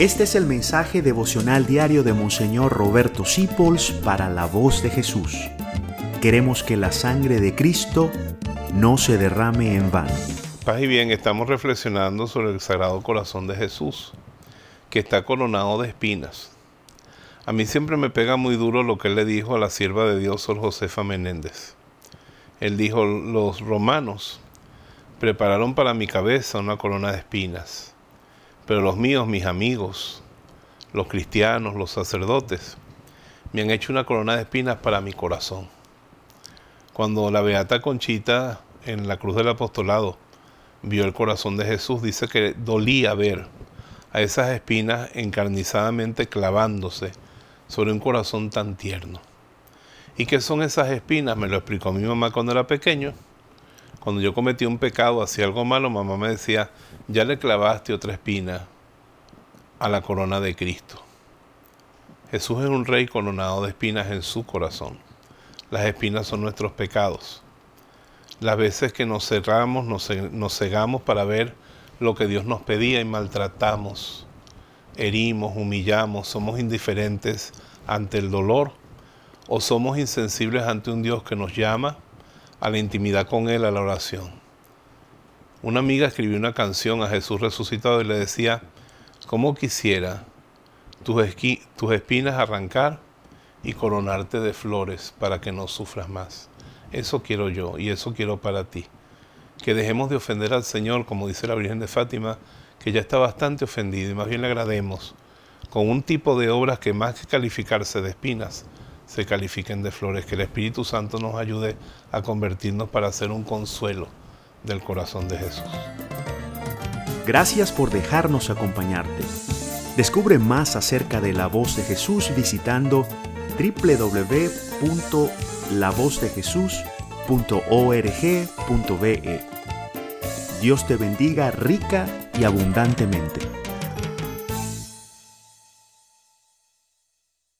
Este es el mensaje devocional diario de Monseñor Roberto Sipols para la voz de Jesús. Queremos que la sangre de Cristo no se derrame en vano. Paz y bien, estamos reflexionando sobre el Sagrado Corazón de Jesús, que está coronado de espinas. A mí siempre me pega muy duro lo que él le dijo a la sierva de Dios, Sor Josefa Menéndez. Él dijo, los romanos prepararon para mi cabeza una corona de espinas pero los míos, mis amigos, los cristianos, los sacerdotes, me han hecho una corona de espinas para mi corazón. Cuando la Beata Conchita en la cruz del apostolado vio el corazón de Jesús, dice que dolía ver a esas espinas encarnizadamente clavándose sobre un corazón tan tierno. ¿Y qué son esas espinas? Me lo explicó mi mamá cuando era pequeño. Cuando yo cometí un pecado, hacía algo malo, mamá me decía, ya le clavaste otra espina a la corona de Cristo. Jesús es un rey coronado de espinas en su corazón. Las espinas son nuestros pecados. Las veces que nos cerramos, nos, cegamos para ver lo que Dios nos pedía y maltratamos, herimos, humillamos, somos indiferentes ante el dolor o somos insensibles ante un Dios que nos llama a la intimidad con Él, a la oración. Una amiga escribió una canción a Jesús resucitado y le decía, ¿cómo quisiera tus, tus espinas arrancar y coronarte de flores para que no sufras más? Eso quiero yo y eso quiero para ti. Que dejemos de ofender al Señor, como dice la Virgen de Fátima, que ya está bastante ofendido y más bien le agrademos con un tipo de obras que más que calificarse de espinas, se califiquen de flores. Que el Espíritu Santo nos ayude a convertirnos para ser un consuelo del corazón de Jesús. Gracias por dejarnos acompañarte. Descubre más acerca de la voz de Jesús visitando www.lavozdejesús.org.be. Dios te bendiga rica y abundantemente.